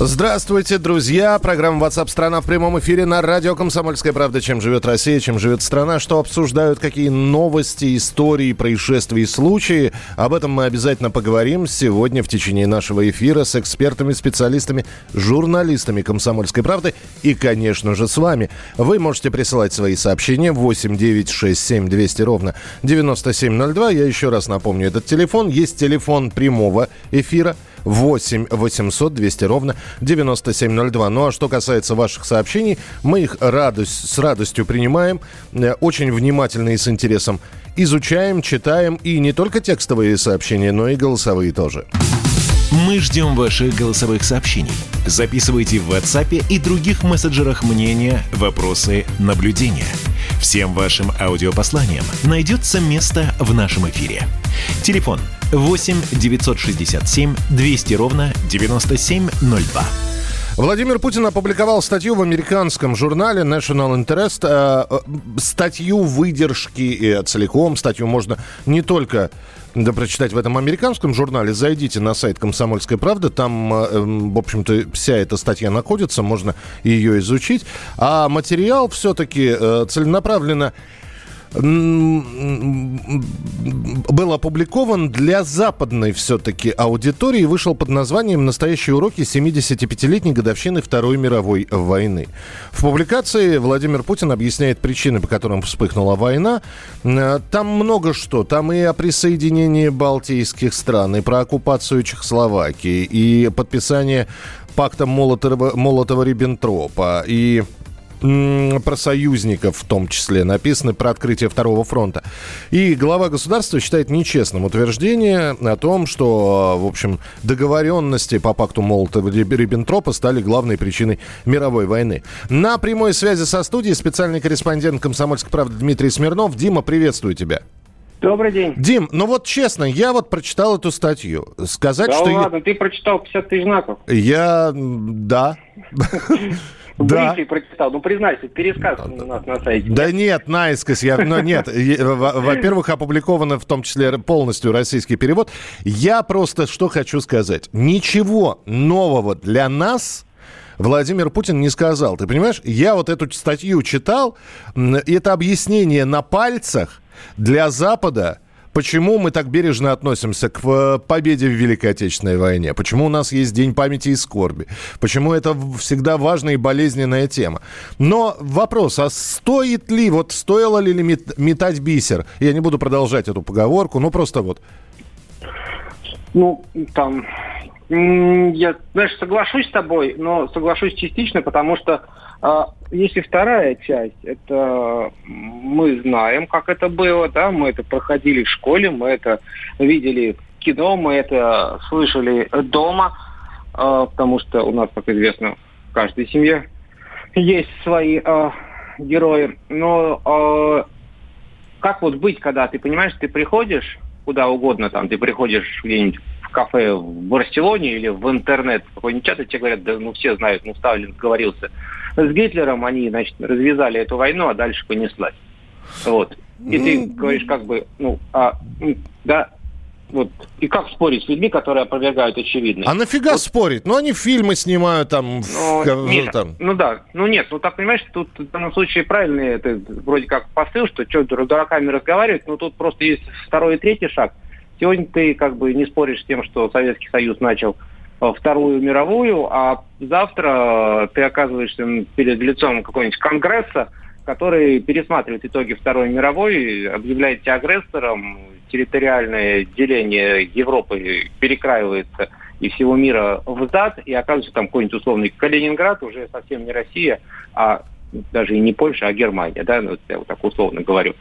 Здравствуйте, друзья. Программа WhatsApp страна в прямом эфире на радио Комсомольская правда. Чем живет Россия, чем живет страна, что обсуждают, какие новости, истории, происшествия и случаи. Об этом мы обязательно поговорим сегодня в течение нашего эфира с экспертами, специалистами, журналистами Комсомольской правды и, конечно же, с вами. Вы можете присылать свои сообщения 8 9 6 7 200 ровно 9702. Я еще раз напомню этот телефон. Есть телефон прямого эфира 8 800 200 ровно 9702. Ну а что касается ваших сообщений, мы их радость, с радостью принимаем, э, очень внимательно и с интересом изучаем, читаем и не только текстовые сообщения, но и голосовые тоже. Мы ждем ваших голосовых сообщений. Записывайте в WhatsApp и других мессенджерах мнения, вопросы, наблюдения. Всем вашим аудиопосланиям найдется место в нашем эфире. Телефон 8 967 200 ровно 9702. Владимир Путин опубликовал статью в американском журнале National Interest. Э, э, статью выдержки э, целиком. Статью можно не только да, прочитать в этом американском журнале. Зайдите на сайт «Комсомольской правды». Там, в общем-то, вся эта статья находится. Можно ее изучить. А материал все-таки целенаправленно был опубликован для западной все-таки аудитории вышел под названием «Настоящие уроки 75-летней годовщины Второй мировой войны». В публикации Владимир Путин объясняет причины, по которым вспыхнула война. Там много что. Там и о присоединении балтийских стран, и про оккупацию Чехословакии, и подписание пакта Молотова-Риббентропа, и про союзников в том числе написаны про открытие Второго фронта. И глава государства считает нечестным утверждение о том, что, в общем, договоренности по пакту Молотова-Риббентропа стали главной причиной мировой войны. На прямой связи со студией специальный корреспондент «Комсомольской правды» Дмитрий Смирнов. Дима, приветствую тебя. Добрый день. Дим, ну вот честно, я вот прочитал эту статью. Сказать, да что... ладно, я... ты прочитал 50 тысяч знаков. Я... Да. Да. Брифли прочитал. Ну, признайся, пересказ у нас на сайте. Да нет, наискось. Я, но нет. Во-первых, опубликовано в том числе полностью российский перевод. Я просто что хочу сказать. Ничего нового для нас Владимир Путин не сказал. Ты понимаешь? Я вот эту статью читал. Это объяснение на пальцах для Запада Почему мы так бережно относимся к э, победе в Великой Отечественной войне? Почему у нас есть День памяти и скорби? Почему это всегда важная и болезненная тема? Но вопрос, а стоит ли, вот стоило ли метать бисер? Я не буду продолжать эту поговорку, ну просто вот. Ну, там, я, знаешь, соглашусь с тобой, но соглашусь частично, потому что если вторая часть, это мы знаем, как это было, да, мы это проходили в школе, мы это видели в кино, мы это слышали дома, э, потому что у нас, как известно, в каждой семье есть свои э, герои. Но как вот быть, когда ты понимаешь, ты приходишь куда угодно, там, ты приходишь где-нибудь в кафе в Барселоне или в интернет, какой-нибудь чат, и тебе говорят, да ну все знают, ну Сталин говорился с Гитлером они, значит, развязали эту войну, а дальше понеслась. Вот. И ты ну, говоришь, как бы, ну, а, да, вот. И как спорить с людьми, которые опровергают очевидное? А нафига вот. спорить? Ну, они фильмы снимают там... Ну, нет, там. ну да, ну нет, ну так, понимаешь, тут в данном случае правильный, это вроде как посыл, что что дураками разговаривать, но тут просто есть второй и третий шаг. Сегодня ты как бы не споришь с тем, что Советский Союз начал Э, Вторую мировую, а завтра ты оказываешься перед лицом какого-нибудь конгресса, который пересматривает итоги Второй мировой, объявляет тебя агрессором, территориальное деление Европы перекраивается и всего мира в зад, и оказывается там какой-нибудь условный Калининград, уже совсем не Россия, а даже и не Польша, а Германия, да, ну, я вот так условно говорю.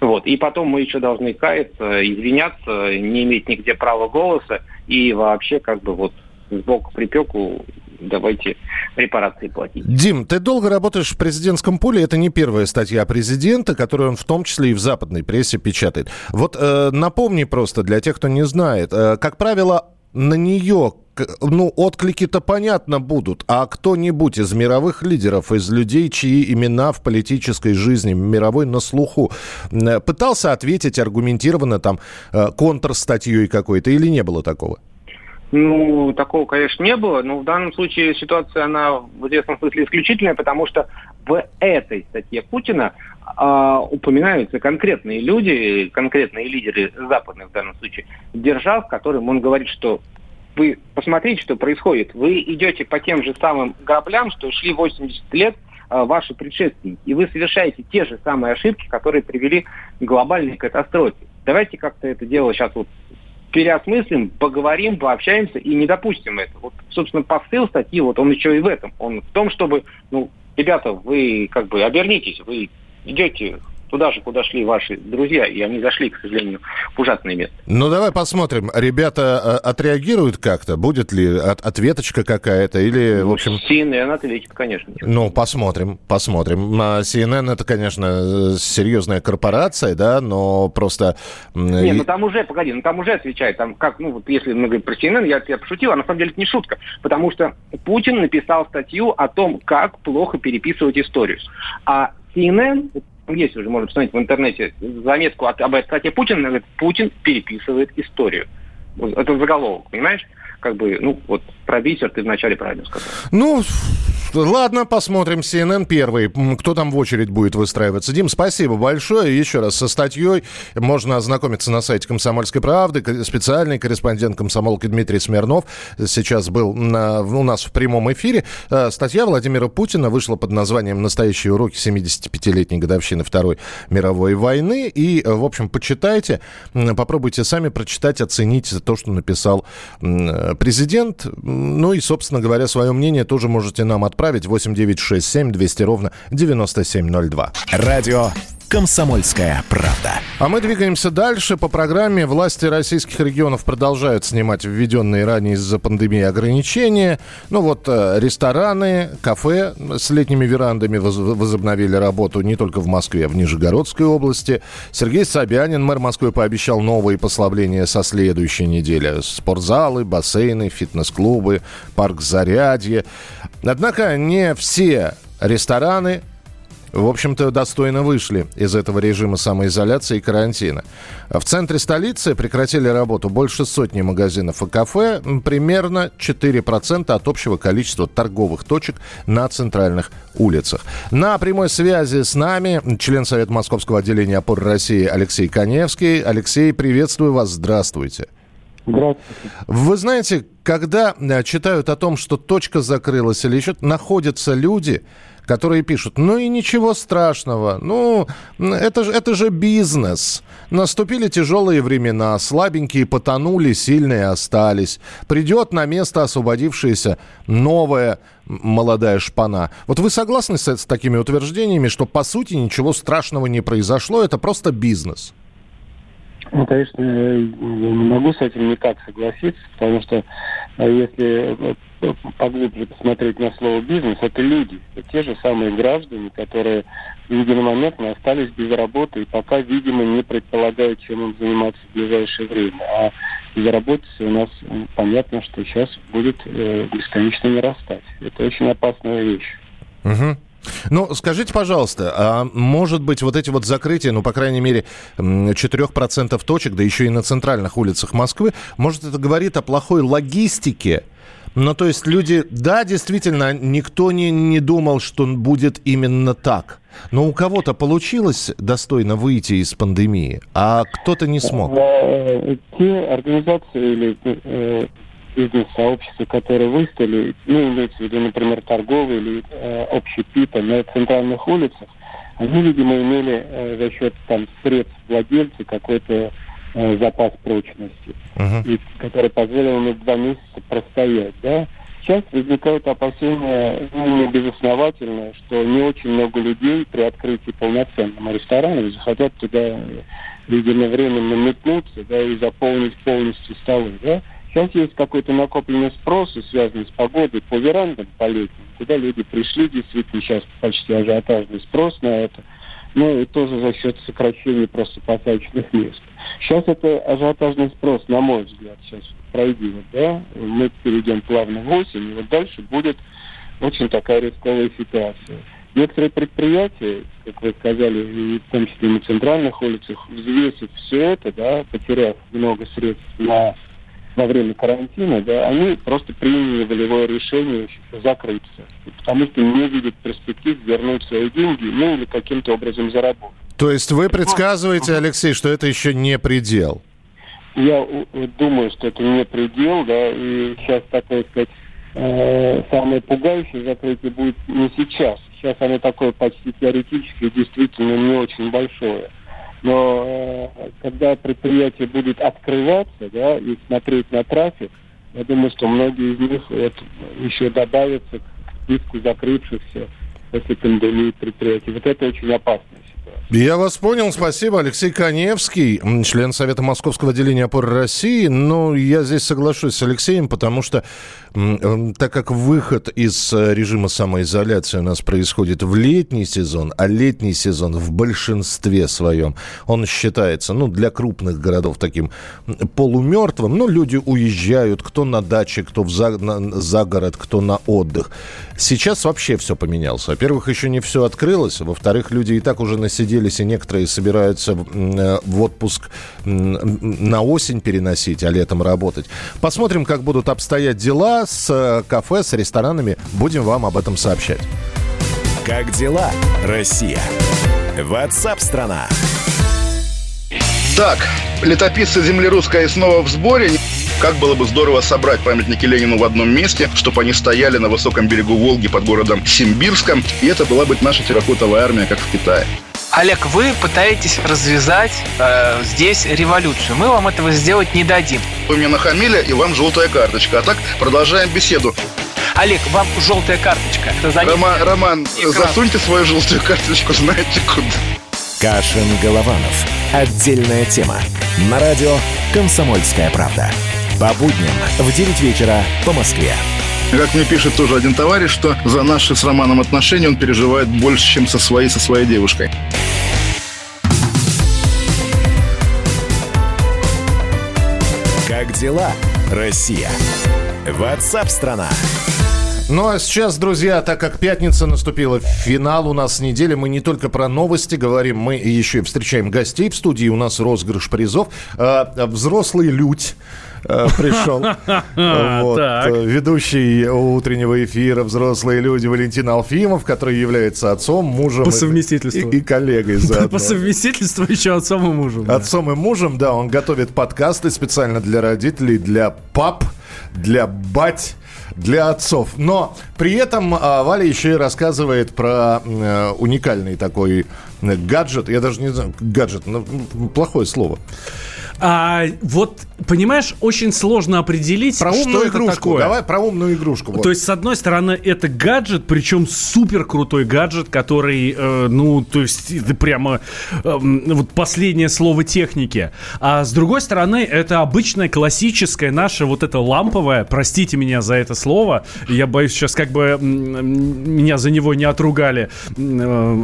Вот. И потом мы еще должны каяться, извиняться, не иметь нигде права голоса и вообще как бы вот сбоку припеку давайте репарации платить. Дим, ты долго работаешь в президентском поле, это не первая статья президента, которую он в том числе и в западной прессе печатает. Вот э, напомни просто для тех, кто не знает, э, как правило, на нее ну, отклики-то понятно будут, а кто-нибудь из мировых лидеров, из людей, чьи имена в политической жизни мировой на слуху, пытался ответить аргументированно там э, контрстатьей какой-то или не было такого? Ну, такого, конечно, не было, но в данном случае ситуация, она в известном смысле исключительная, потому что в этой статье Путина а, упоминаются конкретные люди, конкретные лидеры западных в данном случае держав, которым он говорит, что вы посмотрите, что происходит. Вы идете по тем же самым граблям, что шли 80 лет а, ваши предшественники, и вы совершаете те же самые ошибки, которые привели к глобальной катастрофе. Давайте как-то это дело сейчас вот переосмыслим, поговорим, пообщаемся и не допустим это. Вот, собственно, посыл статьи, вот он еще и в этом. Он в том, чтобы, ну, ребята, вы как бы обернитесь, вы идете туда же, куда шли ваши друзья, и они зашли, к сожалению, в ужасное место. Ну, давай посмотрим. Ребята э, отреагируют как-то? Будет ли от ответочка какая-то? Или, в общем... CNN ответит, конечно. Ну, посмотрим, посмотрим. CNN это, конечно, серьезная корпорация, да, но просто... Не, ну там уже, погоди, ну там уже отвечает. Там как, ну вот если мы говорим про CNN, я, я пошутил, а на самом деле это не шутка. Потому что Путин написал статью о том, как плохо переписывать историю. А CNN, есть уже, можно посмотреть в интернете заметку от, об статье Путина, говорит, Путин переписывает историю. Это заголовок, понимаешь? Как бы, ну, вот про ты вначале правильно сказал. Ну, Ладно, посмотрим. CNN первый. Кто там в очередь будет выстраиваться? Дим, спасибо большое. Еще раз, со статьей можно ознакомиться на сайте «Комсомольской правды». Специальный корреспондент комсомолки Дмитрий Смирнов сейчас был на, у нас в прямом эфире. Э, статья Владимира Путина вышла под названием «Настоящие уроки 75-летней годовщины Второй мировой войны». И, в общем, почитайте, попробуйте сами прочитать, оценить то, что написал президент. Ну и, собственно говоря, свое мнение тоже можете нам отправить отправить 8967 200 ровно 9702. Радио «Комсомольская правда». А мы двигаемся дальше. По программе власти российских регионов продолжают снимать введенные ранее из-за пандемии ограничения. Ну вот э, рестораны, кафе с летними верандами возобновили работу не только в Москве, а в Нижегородской области. Сергей Собянин, мэр Москвы, пообещал новые послабления со следующей недели. Спортзалы, бассейны, фитнес-клубы, парк Зарядье. Однако не все рестораны, в общем-то, достойно вышли из этого режима самоизоляции и карантина. В центре столицы прекратили работу больше сотни магазинов и кафе, примерно 4% от общего количества торговых точек на центральных улицах. На прямой связи с нами член Совета Московского отделения опоры России Алексей Коневский. Алексей, приветствую вас, здравствуйте. Здравствуйте. Вы знаете, когда э, читают о том, что точка закрылась или еще, находятся люди, которые пишут, ну и ничего страшного, ну это же, это же бизнес. Наступили тяжелые времена, слабенькие потонули, сильные остались. Придет на место освободившаяся новая молодая шпана. Вот вы согласны с, с такими утверждениями, что по сути ничего страшного не произошло, это просто бизнес? Ну, конечно, я не могу с этим никак согласиться, потому что э, если поглубже посмотреть на слово бизнес, это люди, это те же самые граждане, которые единомоментно остались без работы и пока, видимо, не предполагают, чем им заниматься в ближайшее время. А безработица у нас понятно, что сейчас будет э, бесконечно не растать. Это очень опасная вещь. Угу. Ну, скажите, пожалуйста, а может быть вот эти вот закрытия, ну, по крайней мере, 4% точек, да еще и на центральных улицах Москвы, может, это говорит о плохой логистике? Ну, то есть люди, да, действительно, никто не, не думал, что будет именно так. Но у кого-то получилось достойно выйти из пандемии, а кто-то не смог. Э, те организации или э, бизнес-сообщества, которые выставили, ну, имеется в виду, например, торговые или э, общепита на центральных улицах, они, видимо, имели э, за счет там средств владельца какой-то э, запас прочности, uh-huh. и, который позволил им два месяца простоять, да. Сейчас возникают опасения, ну, не безосновательно, что не очень много людей при открытии полноценного ресторана захотят туда, видимо, временно метнуться, да, и заполнить полностью столы, да Сейчас есть какой-то накопленный спрос, связанный с погодой по верандам, по летним, куда люди пришли, действительно сейчас почти ажиотажный спрос на это. Ну и тоже за счет сокращения просто посадочных мест. Сейчас это ажиотажный спрос, на мой взгляд, сейчас пройдет, да, мы перейдем плавно в осень, и вот дальше будет очень такая рисковая ситуация. Некоторые предприятия, как вы сказали, и в том числе на центральных улицах, взвесив все это, да, потеряв много средств на во время карантина, да, они просто приняли волевое решение закрыться, потому что не видят перспектив вернуть свои деньги, ну или каким-то образом заработать. То есть вы предсказываете, Алексей, что это еще не предел? Я думаю, что это не предел, да, и сейчас, такое сказать, э, самое пугающее закрытие будет не сейчас. Сейчас оно такое почти теоретическое, действительно не очень большое. Но э, когда предприятия будут открываться, да, и смотреть на трафик, я думаю, что многие из них вот, еще добавятся к списку закрывшихся после пандемии предприятий. Вот это очень опасно. Я вас понял, спасибо. Алексей Коневский, член Совета Московского отделения опоры России. Но я здесь соглашусь с Алексеем, потому что так как выход из э, режима самоизоляции у нас происходит в летний сезон, а летний сезон в большинстве своем, он считается, ну, для крупных городов таким полумертвым. Ну, люди уезжают, кто на даче, кто в за, на, за город, кто на отдых. Сейчас вообще все поменялось. Во-первых, еще не все открылось. Во-вторых, люди и так уже насиделись, и некоторые собираются э, в отпуск на осень переносить, а летом работать. Посмотрим, как будут обстоять дела с э, кафе, с ресторанами. Будем вам об этом сообщать. Как дела, Россия? Ватсап-страна! Так, летописцы земли русской снова в сборе. Как было бы здорово собрать памятники Ленину в одном месте, чтобы они стояли на высоком берегу Волги под городом Симбирском, и это была бы наша терракотовая армия, как в Китае. Олег, вы пытаетесь развязать э, здесь революцию. Мы вам этого сделать не дадим. Вы мне нахамили, и вам желтая карточка. А так продолжаем беседу. Олег, вам желтая карточка. Рома, Роман, Экран. засуньте свою желтую карточку, знаете куда. Кашин-Голованов. Отдельная тема. На радио «Комсомольская правда». По будням в 9 вечера по Москве. Как мне пишет тоже один товарищ, что за наши с Романом отношения он переживает больше, чем со своей, со своей девушкой. Как дела, Россия? Ватсап-страна! Ну а сейчас, друзья, так как пятница наступила, финал у нас недели, мы не только про новости говорим, мы еще и встречаем гостей в студии, у нас розыгрыш призов. А, взрослый людь пришел. Вот. Э, ведущий утреннего эфира «Взрослые люди» Валентин Алфимов, который является отцом, мужем. По совместительству. И, коллегой заодно. По совместительству еще отцом и мужем. Отцом и мужем, да. Он готовит подкасты специально для родителей, для пап, для бать для отцов. Но при этом а, Валя еще и рассказывает про э, уникальный такой гаджет. Я даже не знаю, гаджет, ну, плохое слово. А, вот, понимаешь, очень сложно определить, про умную что игрушку. это такое. Давай про умную игрушку. Вот. То есть, с одной стороны, это гаджет, причем супер крутой гаджет, который, э, ну, то есть, это прямо э, вот последнее слово техники. А с другой стороны, это обычная классическая наша вот эта ламповая, простите меня за это слово, я боюсь сейчас как бы меня за него не отругали, э,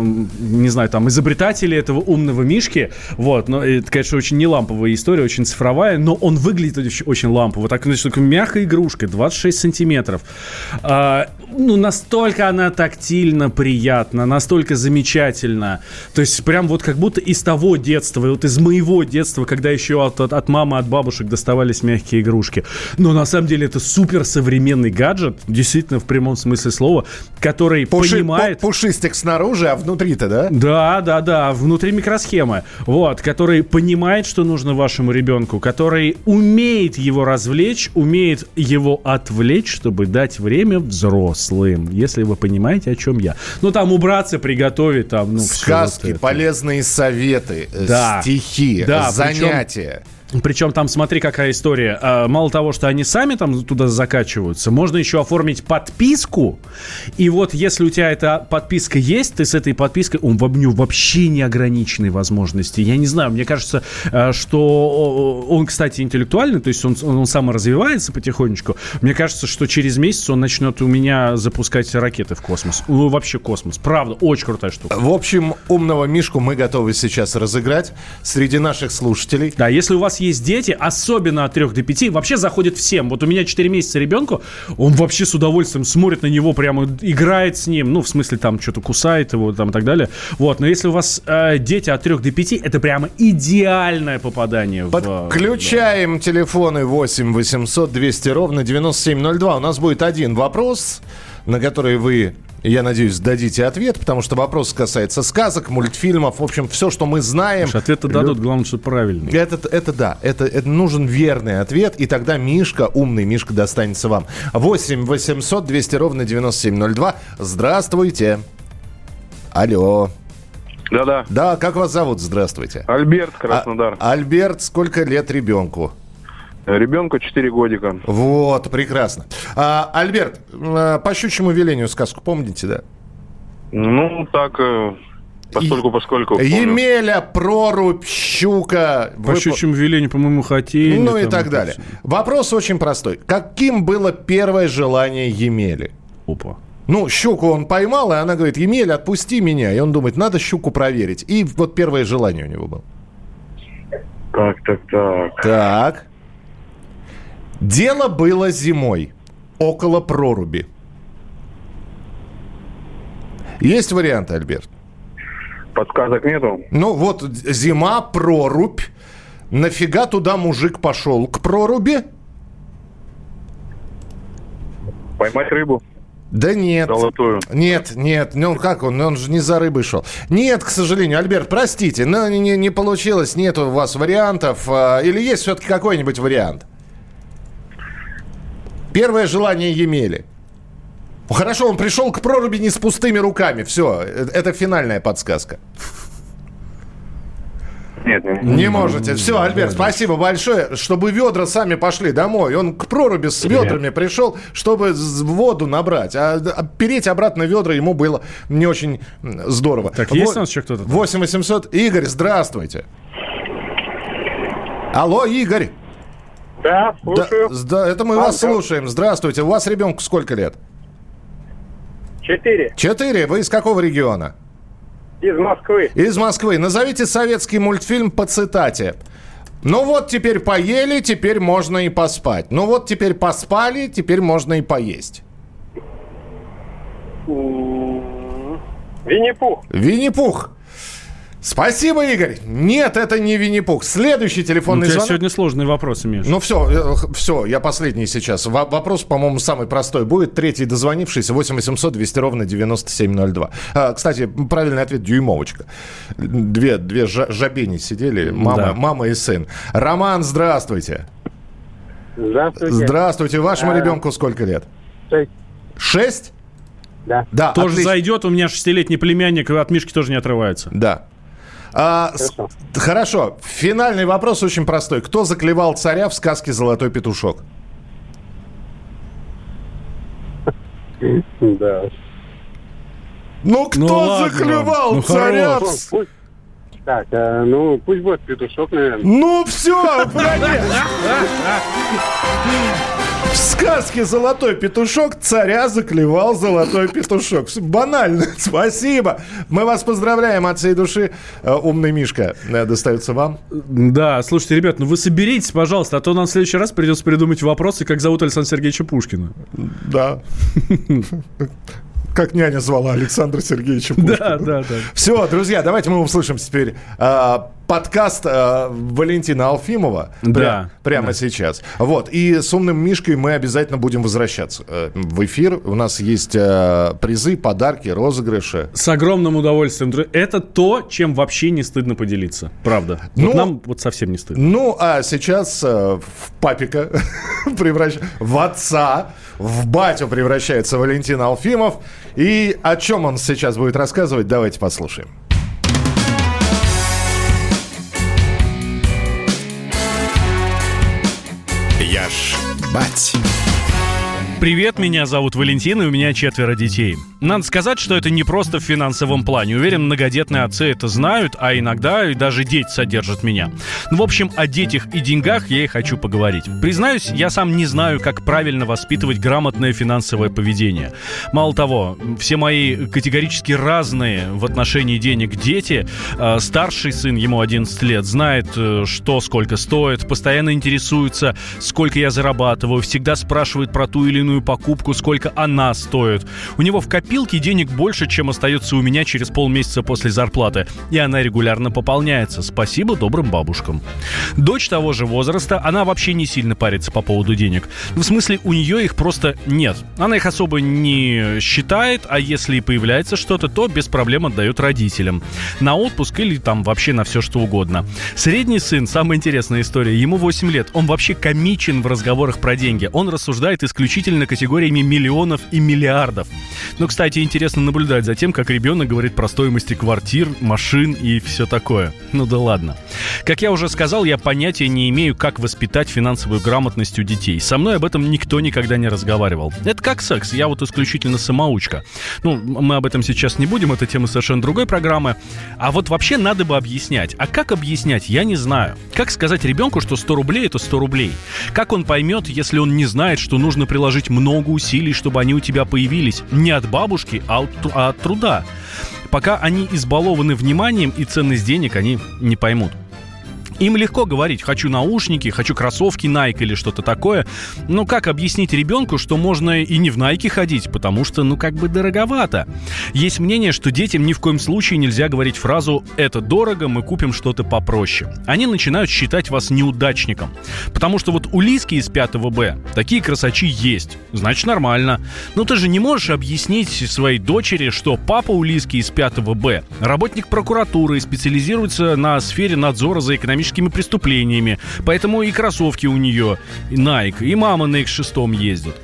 не знаю, там, изобретатели этого умного мишки, вот, но это, конечно, очень не ламповая история история, очень цифровая, но он выглядит очень лампово. Так, значит, такой мягкая игрушка, 26 сантиметров. А, ну, настолько она тактильно приятна, настолько замечательна. То есть, прям вот как будто из того детства, вот из моего детства, когда еще от, от, от мамы, от бабушек доставались мягкие игрушки. Но на самом деле это супер современный гаджет, действительно в прямом смысле слова, который Пуши, понимает... Пушистик снаружи, а внутри-то, да? Да, да, да, внутри микросхемы. Вот, который понимает, что нужно ваш вашему ребенку, который умеет его развлечь, умеет его отвлечь, чтобы дать время взрослым. Если вы понимаете, о чем я. Ну, там убраться, приготовить, там, ну, Сказки, вот полезные советы, э, да. стихи, да, занятия. Причем Причем там, смотри, какая история. А, мало того, что они сами там туда закачиваются, можно еще оформить подписку. И вот если у тебя эта подписка есть, ты с этой подпиской, он в него вообще неограниченные возможности. Я не знаю, мне кажется, а, что он, кстати, интеллектуальный, то есть он, он саморазвивается потихонечку. Мне кажется, что через месяц он начнет у меня запускать ракеты в космос. Ну, вообще космос. Правда, очень крутая штука. В общем, умного Мишку мы готовы сейчас разыграть среди наших слушателей. Да, если у вас есть дети, особенно от 3 до 5, вообще заходит всем. Вот у меня 4 месяца ребенку, он вообще с удовольствием смотрит на него, прямо играет с ним, ну, в смысле, там, что-то кусает его, там, и так далее. Вот, но если у вас э, дети от 3 до 5, это прямо идеальное попадание. Подключаем в, да. телефоны 8 800 200 ровно 9702. У нас будет один вопрос, на который вы я надеюсь, дадите ответ, потому что вопрос касается сказок, мультфильмов, в общем, все, что мы знаем. Ответы дадут, главное, что правильный. Это, это да, это, это нужен верный ответ, и тогда Мишка, умный Мишка, достанется вам. 8 800 200 ровно 9702. Здравствуйте. Алло. Да-да. Да, как вас зовут? Здравствуйте. Альберт, Краснодар. А, Альберт, сколько лет ребенку? Ребенку 4 годика. Вот, прекрасно. А, Альберт, а, по щучьему велению сказку помните, да? Ну, так, э, постольку поскольку. Емеля, прорубь, щука. По вы... щучьему велению, по-моему, хотели. Ну и так далее. Все. Вопрос очень простой. Каким было первое желание Емели? Опа. Ну, щуку он поймал, и она говорит, Емель, отпусти меня. И он думает, надо щуку проверить. И вот первое желание у него было. Так, так, так. Так. Дело было зимой, около проруби. Есть варианты, Альберт? Подсказок нету? Ну вот зима, прорубь. Нафига туда мужик пошел? К проруби? Поймать рыбу. Да нет. Золотую. Нет, нет. Ну как он? Он же не за рыбой шел. Нет, к сожалению. Альберт, простите, но не, не получилось. Нет у вас вариантов. А, или есть все-таки какой-нибудь вариант? Первое желание Емели. Хорошо, он пришел к проруби не с пустыми руками. Все, это финальная подсказка. Нет, нет. Не можете. Все, Альберт, спасибо большое, чтобы ведра сами пошли домой. Он к проруби с ведрами пришел, чтобы воду набрать. А, а переть обратно ведра ему было не очень здорово. Так, есть у нас еще кто-то? 8 800. Игорь, здравствуйте. Алло, Игорь. Да, слушаю. Да, да это мы а, вас слушаем. Здравствуйте. У вас ребенку сколько лет? Четыре. Четыре. Вы из какого региона? Из Москвы. Из Москвы. Назовите советский мультфильм по цитате. Ну вот теперь поели, теперь можно и поспать. Ну вот теперь поспали, теперь можно и поесть. Винни-Пух. Винни-Пух. Спасибо, Игорь. Нет, это не Винни-Пух. Следующий телефонный звонок. У тебя сегодня сложные вопросы, Миша. Ну все, э, все, я последний сейчас. Вопрос, по-моему, самый простой будет. Третий дозвонившийся 8 800 200 ровно 9702. А, кстати, правильный ответ дюймовочка. Две, две жабени сидели, мама, да. мама и сын. Роман, здравствуйте. Здравствуйте. Здравствуйте. Вашему а, ребенку сколько лет? Шесть. Шесть? Да. да тоже отлично. зайдет. У меня шестилетний племянник от Мишки тоже не отрывается. Да. А, хорошо. С, хорошо. Финальный вопрос очень простой. Кто заклевал царя в сказке «Золотой петушок»? Да. Ну, кто ну, заклевал ну, царя? В... Так, э, ну, пусть будет петушок, наверное. Ну, все, В сказке «Золотой петушок» царя заклевал золотой петушок. Банально. Спасибо. Мы вас поздравляем от всей души. Э, умный Мишка э, достается вам. Да, слушайте, ребят, ну вы соберитесь, пожалуйста, а то нам в следующий раз придется придумать вопросы, как зовут Александра Сергеевича Пушкина. Да. как няня звала Александра Сергеевича Пушкина. Да, да, да. Все, друзья, давайте мы услышим теперь э, подкаст э, Валентина Алфимова да, прямо да. сейчас. Вот, и с умным Мишкой мы обязательно будем возвращаться э, в эфир. У нас есть э, призы, подарки, розыгрыши. С огромным удовольствием. Это то, чем вообще не стыдно поделиться. Правда. Ну, вот нам вот совсем не стыдно. Ну, а сейчас э, в папика превращается, в отца, в батю превращается Валентин Алфимов. И о чем он сейчас будет рассказывать, давайте послушаем. Бать. Привет, меня зовут Валентин, и у меня четверо детей. Надо сказать, что это не просто в финансовом плане. Уверен, многодетные отцы это знают, а иногда и даже дети содержат меня. Ну, в общем, о детях и деньгах я и хочу поговорить. Признаюсь, я сам не знаю, как правильно воспитывать грамотное финансовое поведение. Мало того, все мои категорически разные в отношении денег дети. Э, старший сын, ему 11 лет, знает, э, что сколько стоит, постоянно интересуется, сколько я зарабатываю, всегда спрашивает про ту или иную покупку, сколько она стоит. У него в копилке денег больше, чем остается у меня через полмесяца после зарплаты, и она регулярно пополняется. Спасибо добрым бабушкам. Дочь того же возраста, она вообще не сильно парится по поводу денег. В смысле, у нее их просто нет. Она их особо не считает, а если и появляется что-то, то без проблем отдает родителям. На отпуск или там вообще на все что угодно. Средний сын, самая интересная история, ему 8 лет. Он вообще комичен в разговорах про деньги. Он рассуждает исключительно категориями миллионов и миллиардов. Но, кстати, интересно наблюдать за тем, как ребенок говорит про стоимости квартир, машин и все такое. Ну да ладно. Как я уже сказал, я понятия не имею, как воспитать финансовую грамотность у детей. Со мной об этом никто никогда не разговаривал. Это как секс, я вот исключительно самоучка. Ну, мы об этом сейчас не будем, это тема совершенно другой программы. А вот вообще надо бы объяснять. А как объяснять, я не знаю. Как сказать ребенку, что 100 рублей это 100 рублей? Как он поймет, если он не знает, что нужно приложить много усилий, чтобы они у тебя появились? Не от бабушки, а от, а от труда. Пока они избалованы вниманием и ценность денег, они не поймут. Им легко говорить, хочу наушники, хочу кроссовки Nike или что-то такое. Но как объяснить ребенку, что можно и не в Nike ходить, потому что, ну, как бы дороговато. Есть мнение, что детям ни в коем случае нельзя говорить фразу «это дорого, мы купим что-то попроще». Они начинают считать вас неудачником. Потому что вот у Лиски из 5 Б такие красачи есть. Значит, нормально. Но ты же не можешь объяснить своей дочери, что папа у Лиски из 5 Б работник прокуратуры и специализируется на сфере надзора за экономическим экономическими преступлениями. Поэтому и кроссовки у нее Nike, и мама на X6 ездит.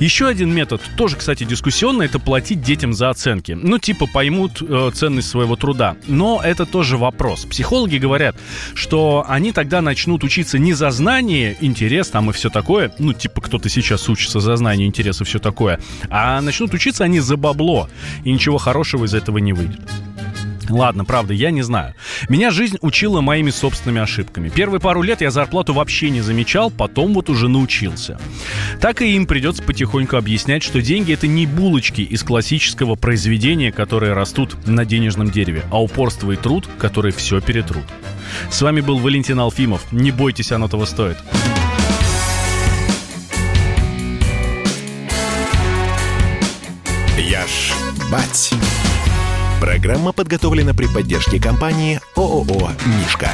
Еще один метод, тоже, кстати, дискуссионный, это платить детям за оценки. Ну, типа, поймут э, ценность своего труда. Но это тоже вопрос. Психологи говорят, что они тогда начнут учиться не за знание, интерес там и все такое, ну, типа, кто-то сейчас учится за знание, интерес и все такое, а начнут учиться они за бабло, и ничего хорошего из этого не выйдет. Ладно, правда, я не знаю. Меня жизнь учила моими собственными ошибками. Первые пару лет я зарплату вообще не замечал, потом вот уже научился. Так и им придется потихоньку объяснять, что деньги это не булочки из классического произведения, которые растут на денежном дереве, а упорство и труд, которые все перетрут. С вами был Валентин Алфимов. Не бойтесь, оно того стоит. Я ж бать. Программа подготовлена при поддержке компании ООО «Мишка».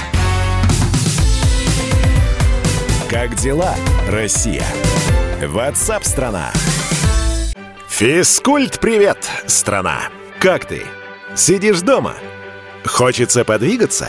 Как дела, Россия? Ватсап-страна! Физкульт-привет, страна! Как ты? Сидишь дома? Хочется подвигаться?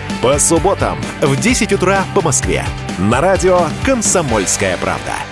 По субботам в 10 утра по Москве. На радио «Комсомольская правда».